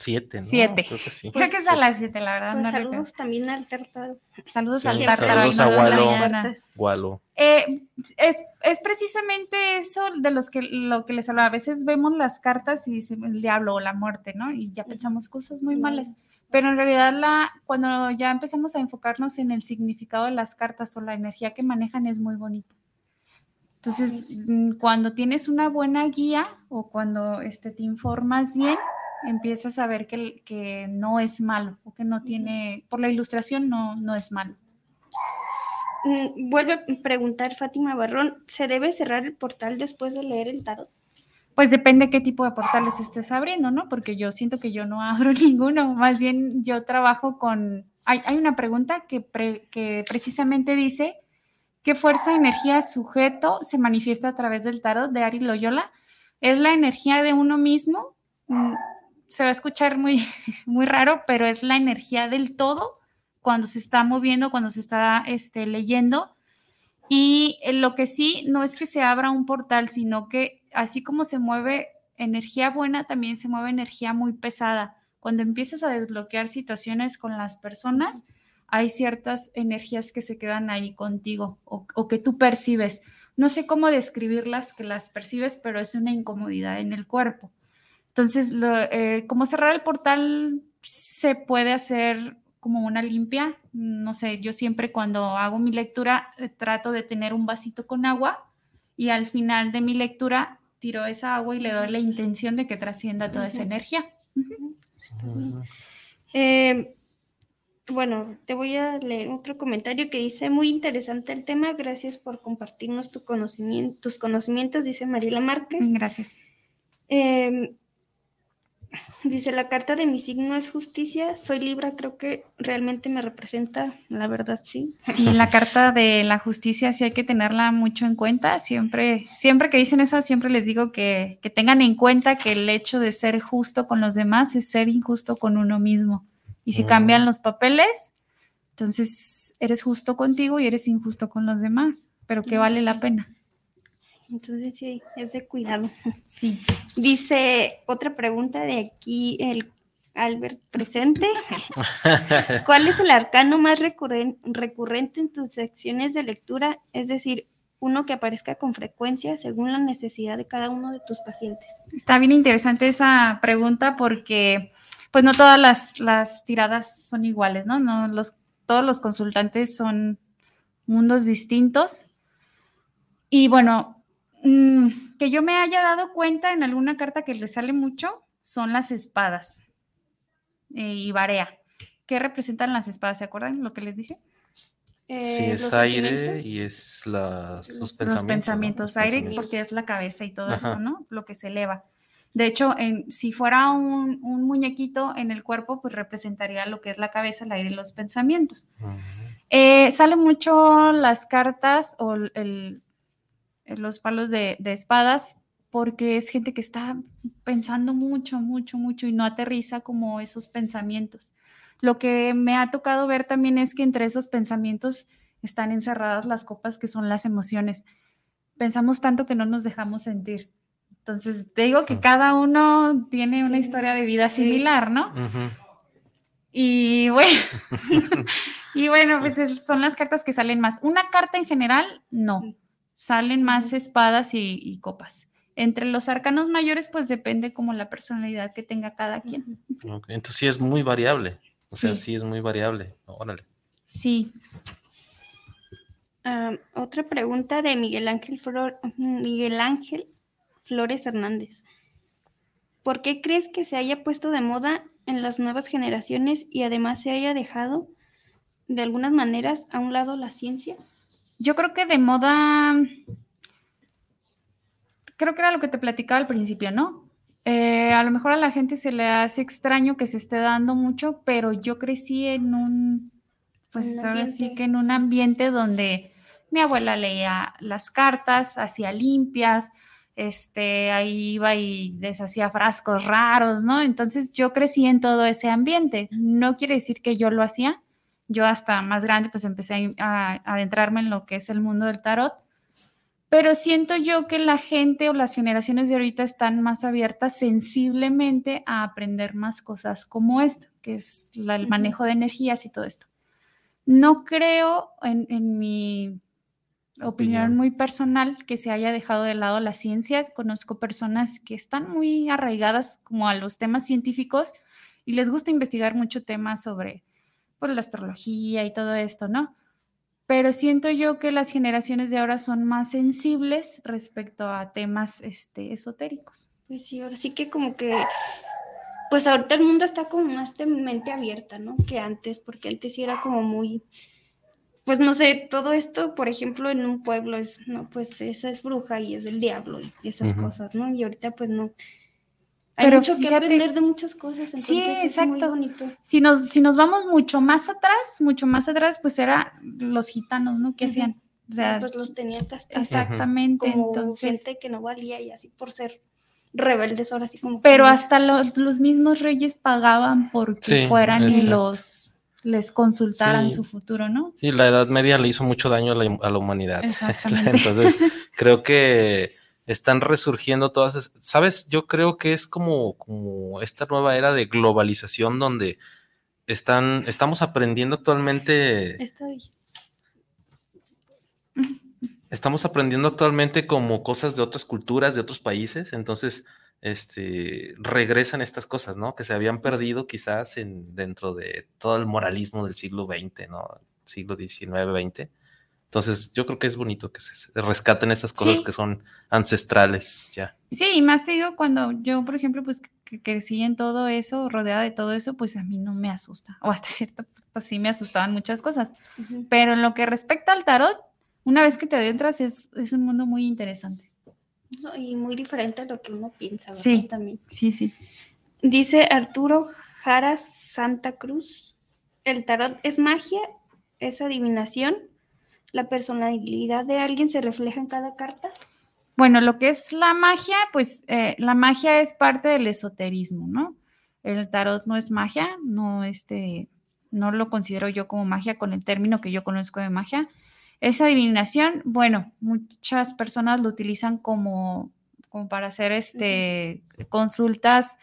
siete, ¿no? Siete. Creo que, sí. creo que es a las siete, la verdad. Pues saludos también al tártaro. Saludos al tártaro. Saludos a Gualo. Eh, es, es, precisamente eso de los que lo que les hablaba. A veces vemos las cartas y dice el diablo o la muerte, ¿no? Y ya pensamos cosas muy malas. Pero en realidad la, cuando ya empezamos a enfocarnos en el significado de las cartas o la energía que manejan es muy bonito. Entonces, mm, cuando tienes una buena guía o cuando este, te informas bien, empiezas a ver que, que no es malo o que no tiene, por la ilustración no, no es malo. Mm, vuelve a preguntar Fátima Barrón, ¿se debe cerrar el portal después de leer el tarot? Pues depende qué tipo de portales estés abriendo, ¿no? Porque yo siento que yo no <laughs> abro ninguno, más bien yo trabajo con... Hay, hay una pregunta que, que precisamente dice ¿Qué fuerza, energía, sujeto se manifiesta a través del tarot de Ari Loyola? Es la energía de uno mismo. Se va a escuchar muy, <laughs> muy raro, pero es la energía del todo cuando se está moviendo, cuando se está este, leyendo. Y eh, lo que sí no es que se abra un portal, sino que así como se mueve energía buena, también se mueve energía muy pesada. Cuando empiezas a desbloquear situaciones con las personas, hay ciertas energías que se quedan ahí contigo o, que tú percibes. No sé cómo describirlas, que las percibes, pero es una incomodidad en el cuerpo. Entonces, eh, como cerrar el portal se puede hacer como una limpia. No sé, yo siempre cuando hago mi lectura eh, trato de tener un vasito con agua y al final de mi lectura tiro esa agua y le doy la intención de que trascienda toda esa energía. Bueno, te voy a leer otro comentario que dice, muy interesante el tema, gracias por compartirnos tu conocimiento, tus conocimientos, dice Mariela Márquez. Gracias. Em, Dice, la carta de mi signo es justicia, soy Libra, creo que realmente me representa, la verdad sí. Sí, la carta de la justicia sí hay que tenerla mucho en cuenta. Siempre, siempre que dicen eso, siempre les digo que, que tengan en cuenta que el hecho de ser justo con los demás es ser injusto con uno mismo. Y si cambian los papeles, entonces eres justo contigo y eres injusto con los demás, pero que vale la pena. Entonces sí, es de cuidado. <laughs> Sí. Dice otra pregunta de aquí, el Albert presente. <laughs> ¿Cuál es el arcano más recurren- recurrente en tus secciones de lectura? Es decir, uno que aparezca con frecuencia según la necesidad de cada uno de tus pacientes. Está bien interesante esa pregunta porque pues no todas las, las tiradas son iguales, ¿no? no los, todos los consultantes son mundos distintos. Y bueno, mm, que yo me haya dado cuenta en alguna carta que le sale mucho son las espadas eh, y barea. ¿Qué representan las espadas? ¿Se acuerdan lo que les dije? Sí, Eh, es los aire y es las- los, Los pensamientos. Los ¿no? pensamientos, Los aire pensamientos. porque es la cabeza y todo Ajá. esto, ¿no? Lo que se eleva. De hecho, en, si fuera un, un muñequito en el cuerpo, pues representaría lo que es la cabeza, el aire y los pensamientos. Ujú. Eh, salen mucho las cartas o el- los palos de, de espadas porque es gente que está pensando mucho, mucho, mucho y no aterriza como esos pensamientos. Lo que me ha tocado ver también es que entre esos pensamientos están encerradas las copas que son las emociones. Pensamos tanto que no nos dejamos sentir. Entonces, te digo que cada uno tiene una historia de vida similar, ¿no? Ujú. Y bueno, <laughs> <laughs> y bueno, pues es- son las cartas que salen más. Una carta en general, no. Salen más espadas y, y copas. Entre los arcanos mayores, pues depende como la personalidad que tenga cada quien. Ok, Entonces sí es muy variable. O sea, Sí. sí, es muy variable. Órale. Sí, otra pregunta de Miguel Ángel, Flor- Miguel Ángel Flores Hernández. ¿Por qué crees que se haya puesto de moda en las nuevas generaciones y además se haya dejado de algunas maneras a un lado la ciencia? Yo creo que de moda, creo que era lo que te platicaba al principio, ¿no? Eh, a lo mejor a la gente se le hace extraño que se esté dando mucho, pero yo crecí en un, pues ahora sí ambiente. que en un ambiente donde mi abuela leía las cartas, hacía limpias, este, ahí iba y deshacía frascos raros, ¿no? Entonces yo crecí en todo ese ambiente. No quiere decir que yo lo hacía. Yo hasta más grande pues empecé a, a adentrarme en lo que es el mundo del tarot. Pero siento yo que la gente o las generaciones de ahorita están más abiertas sensiblemente a aprender más cosas como esto, que es la- el manejo de energías y todo esto. No creo en, en mi opinión Opinión. muy personal que se haya dejado de lado la ciencia. Conozco personas que están muy arraigadas como a los temas científicos y les gusta investigar mucho temas sobre pues, la astrología y todo esto, ¿no? Pero siento yo que las generaciones de ahora son más sensibles respecto a temas este, esotéricos. Pues sí, ahora sí que como que, pues ahorita el mundo está como más de mente abierta, ¿no? Que antes, porque antes sí era como muy, pues no sé, todo esto, por ejemplo, en un pueblo es, no, pues esa es bruja y es del diablo y esas cosas, ¿no? Y ahorita pues no. Hay Pero mucho que aprender de muchas cosas, entonces Sí, es muy exacto. bonito. Si nos, si nos vamos mucho más atrás, mucho más atrás, pues era los gitanos, ¿no? Que Ujú. hacían. O sea, pues los tenían exactamente. como Entonces, gente que no valía y así por ser rebeldes ahora sí como pero hasta los, los mismos reyes pagaban porque Sí, fueran y los les consultaran Sí. su futuro, ¿no? Sí, la Edad Media le hizo mucho daño a la, a la humanidad. Exactamente. <laughs> Entonces, creo que están resurgiendo todas esas, ¿sabes? Yo creo que es como, como esta nueva era de globalización donde están, estamos aprendiendo actualmente, dije- estamos aprendiendo actualmente como cosas de otras culturas, de otros países, entonces, este, regresan estas cosas, ¿no? Que se habían perdido quizás en, dentro de todo el moralismo del siglo XX, ¿no? Siglo XIX, XX. Entonces, yo creo que es bonito que se rescaten estas cosas Sí. que son ancestrales ya. Sí, y más te digo, cuando yo, por ejemplo, pues que crecí en todo eso, rodeada de todo eso, pues a mí no me asusta. O hasta <laughs> cierto punto sí me asustaban muchas cosas. Ujú. Pero en lo que respecta al tarot, una vez que te adentras, es, es un mundo muy interesante. Y muy diferente a lo que uno piensa, ¿verdad? Sí. También. Sí, sí. Dice Arturo Jara Santa Cruz, ¿el tarot es magia? ¿Es adivinación? ¿La personalidad de alguien se refleja en cada carta? Bueno, lo que es la magia, pues eh, la magia es parte del esoterismo, ¿no? El tarot no es magia, no, este, no lo considero yo como magia con el término que yo conozco de magia. Esa adivinación, bueno, muchas personas lo utilizan como, como para hacer este, consultas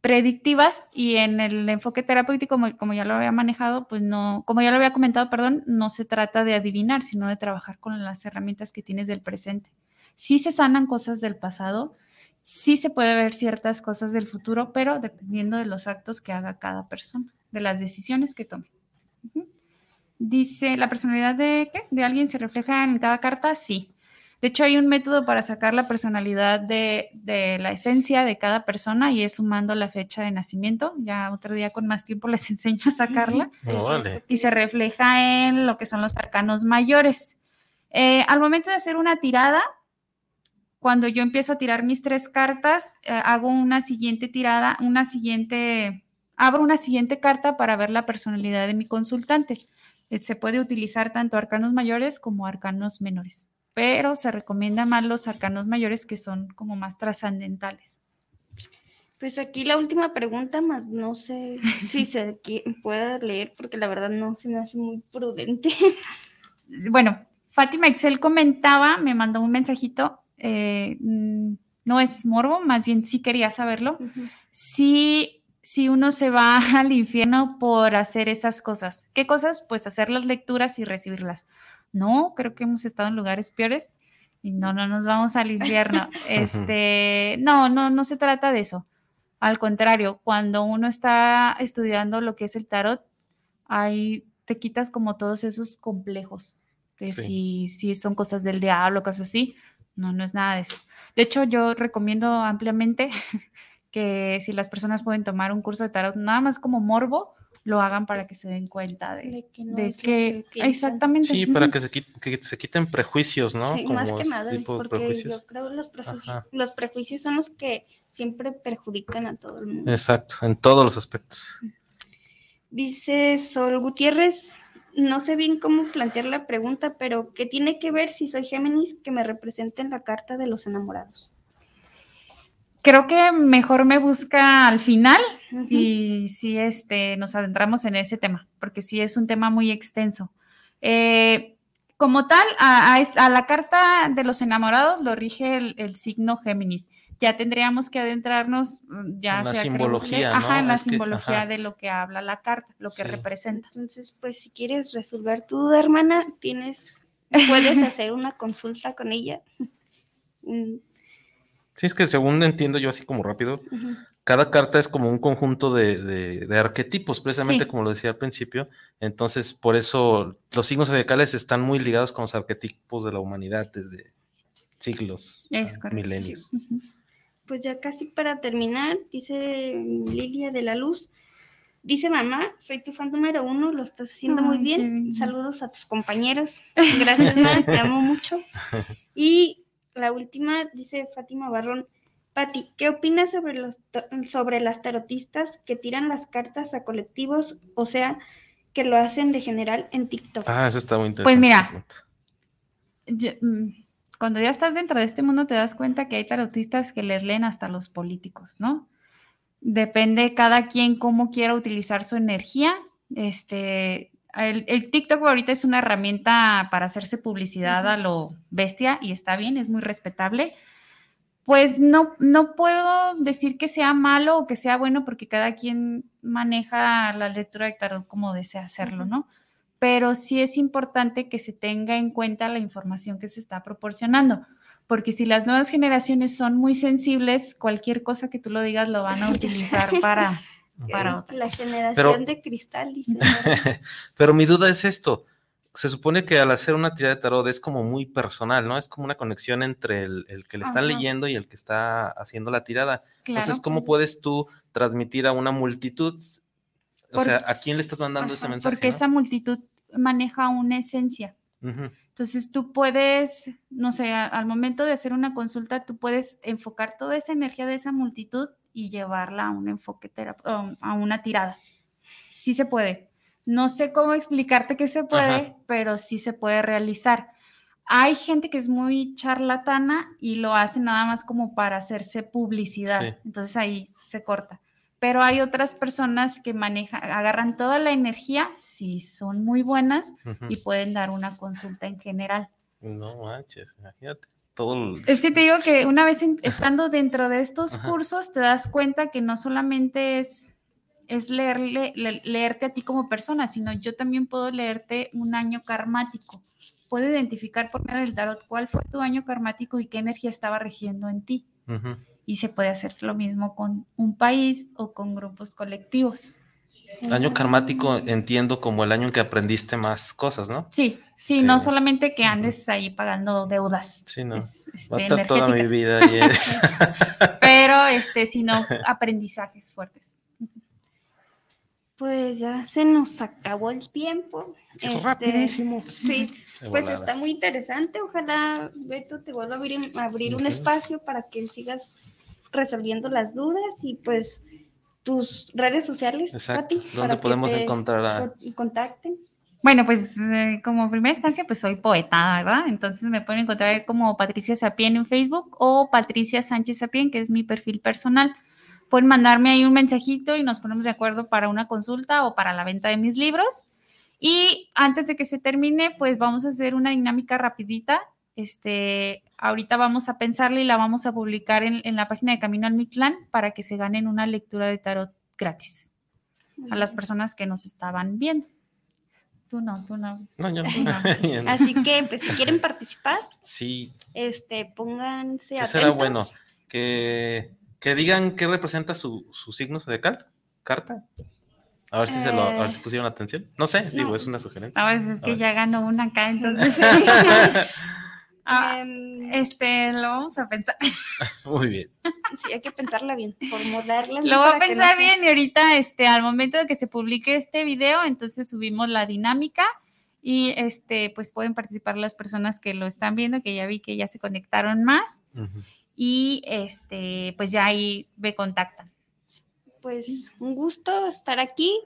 predictivas y en el enfoque terapéutico, como, como, ya lo había manejado, pues no, como ya lo había comentado, perdón, no se trata de adivinar, sino de trabajar con las herramientas que tienes del presente. Sí se sanan cosas del pasado, sí se puede ver ciertas cosas del futuro, pero dependiendo de los actos que haga cada persona, de las decisiones que tome. Dice, ¿la personalidad de qué? ¿De alguien se refleja en cada carta? Sí. De hecho, hay un método para sacar la personalidad de, la esencia de cada persona y es sumando la fecha de nacimiento. Ya otro día con más tiempo <laughs> les enseño a sacarla. Y se refleja en lo que son los arcanos mayores. Eh, al momento de hacer una tirada, cuando yo empiezo a tirar mis tres cartas, eh, hago una siguiente tirada, una siguiente, abro una siguiente carta para ver la personalidad de mi consultante. Eh, se puede utilizar tanto arcanos mayores como arcanos menores pero se recomienda más los arcanos mayores que son como más trascendentales. Pues aquí la última pregunta, más no sé <laughs> si se pueda leer porque la verdad no se me hace muy prudente. <laughs> Bueno, Fátima Excel comentaba, me mandó un mensajito, eh, mm, no es morbo, más bien sí quería saberlo, si, si uno se va <laughs> al infierno por hacer esas cosas. ¿Qué cosas? Pues hacer las lecturas y recibirlas. No, creo que hemos estado en lugares peores y no, no nos vamos al infierno. <laughs> Este, no, no, no se trata de eso. Al contrario, cuando uno está estudiando lo que es el tarot, ahí te quitas como todos esos complejos. De si, si son cosas del diablo, cosas así. No, no es nada de eso. De hecho, yo recomiendo ampliamente <laughs> que si las personas pueden tomar un curso de tarot, nada más como morbo, lo hagan para que se den cuenta de, que, exactamente. Sí para que se, que se quiten prejuicios no sí, más que nada porque yo creo que los prejuicios, los prejuicios son los que siempre perjudican a todo el mundo. Exacto en todos los aspectos. Dice Sol Gutiérrez no sé bien cómo plantear la pregunta pero ¿qué tiene que ver si soy Géminis que me represente en la carta de los enamorados creo que mejor me busca al final y sí este, nos adentramos en ese tema, porque sí es un tema muy extenso. Eh, como tal, a, la carta de los enamorados lo rige el, signo Géminis. Ya tendríamos que adentrarnos mm, ya en la simbología, en la simbología de lo que habla la carta, lo que representa. Entonces, pues si quieres resolver tu duda, hermana, tienes, puedes <laughs> hacer una consulta con ella. Sí, es que según entiendo yo así como rápido, cada carta es como un conjunto de, arquetipos, precisamente como lo decía al principio. Entonces, por eso los signos zodiacales están muy ligados con los arquetipos de la humanidad desde siglos, milenios. Pues ya casi para terminar, dice Lilia de la Luz. Dice mamá, soy tu fan número uno, lo estás haciendo muy bien. Saludos a tus compañeros. <laughs> Gracias, mamá, te amo mucho. Y <laughs> la última dice Fátima Barrón. Pati, ¿qué opinas sobre, los, sobre las tarotistas que tiran las cartas a colectivos, o sea, que lo hacen de general en TikTok? Ah, eso está muy interesante. Pues mira, mm, cuando ya estás dentro de este mundo te das cuenta que hay tarotistas que les leen hasta los políticos, ¿no? Depende cada quien cómo quiera utilizar su energía. Este, el, TikTok ahorita es una herramienta para hacerse publicidad a lo bestia y está bien, es muy respetable. Pues no, no puedo decir que sea malo o que sea bueno porque cada quien maneja la lectura de tarot como desea hacerlo, ¿no? Pero sí es importante que se tenga en cuenta la información que se está proporcionando, porque si las nuevas generaciones son muy sensibles, cualquier cosa que tú lo digas lo van a utilizar para, <laughs> la generación de cristal, dice. <laughs> pero mi duda es esto. Se supone que al hacer una tirada de tarot es como muy personal, ¿no? Es como una conexión entre el, que le están leyendo y el que está haciendo la tirada. Entonces, ¿cómo puedes tú transmitir a una multitud? O sea, ¿a quién le estás mandando ese mensaje? Porque esa multitud maneja una esencia. Entonces tú puedes, no sé, al momento de hacer una consulta, tú puedes enfocar toda esa energía de esa multitud y llevarla a un enfoque a una tirada. Sí se puede. No sé cómo explicarte que se puede, pero sí se puede realizar. Hay gente que es muy charlatana y lo hace nada más como para hacerse publicidad. Entonces ahí se corta. Pero hay otras personas que manejan, agarran toda la energía, si son muy buenas, y pueden dar una consulta en general. No manches, imagínate. Todo Es que te digo que <laughs> una vez estando dentro de estos cursos te das cuenta que no solamente es es leerle, leerte a ti como persona, sino yo también puedo leerte un año karmático. Puedo identificar por medio del tarot cuál fue tu año karmático y qué energía estaba regiendo en ti. Y se puede hacer lo mismo con un país o con grupos colectivos. Año karmático entiendo como el año en que aprendiste más cosas, ¿no? Sí, sí, no solamente que andes ahí pagando deudas. Sí, no. Este, Va a estar toda mi vida. <laughs> Pero, este, sino aprendizajes fuertes. Pues ya se nos acabó el tiempo. Este, rapidísimo. Sí, pues está muy interesante. Ojalá Beto te vuelva a abrir, un espacio para que sigas resolviendo las dudas y pues tus redes sociales, Pati, ¿Dónde podemos encontrar a... contacten? Bueno, pues eh, como primera instancia, pues soy poeta, ¿verdad? Entonces me pueden encontrar como Patricia Sapien en Facebook o Patricia Sánchez Sapien, que es mi perfil personal pueden mandarme ahí un mensajito y nos ponemos de acuerdo para una consulta o para la venta de mis libros. Y antes de que se termine, pues vamos a hacer una dinámica rapidita. Este, ahorita vamos a pensarla y la vamos a publicar en, la página de Camino al Mictlán para que se ganen una lectura de tarot gratis a las personas que nos estaban viendo. Tú no, tú no. No, <laughs> yo no. Así que, pues, si quieren participar, sí. este, pónganse atentos. será bueno que que digan qué representa su, su signo zodiacal, carta. A ver si se lo, a ver si eh. pusieron atención. No sé, digo, es una sugerencia. A veces es que ya ganó una acá, entonces. <laughs> <laughs> Ah, em, este, lo vamos a pensar. <laughs> Muy bien. Sí, hay que pensarla bien, formularla. Lo voy a pensar bien y ahorita, este, al momento de que se publique este video, entonces subimos la dinámica y este, pues pueden participar las personas que lo están viendo, que ya vi que ya se conectaron más y este, pues ya ahí me contactan. Pues un gusto estar aquí.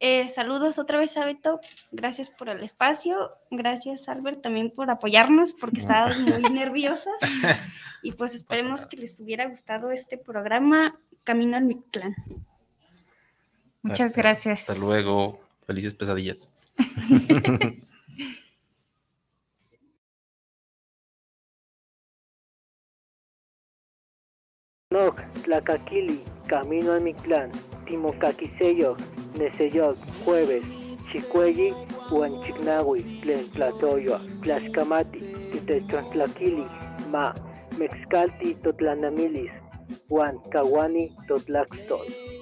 Eh, saludos otra vez a Beto. Gracias por el espacio. Gracias, Albert, también por apoyarnos, porque estaba muy <laughs> nerviosa. <laughs> Y pues esperemos que les hubiera gustado este programa Camino al Mictlán. Muchas gracias. Hasta luego. Felices pesadillas. <laughs> Noc, Tlacaquili, Camino al Mictlán, Timocaquiseyo, Neseyoc, Jueves, Chicuelli, Huanchignahui, Tlen Tlatoyo, Tlaxcamati, Titechontlakili, Ma, Mexcalti, Totlanamilis, Huan, Kawani, Totlaxtol.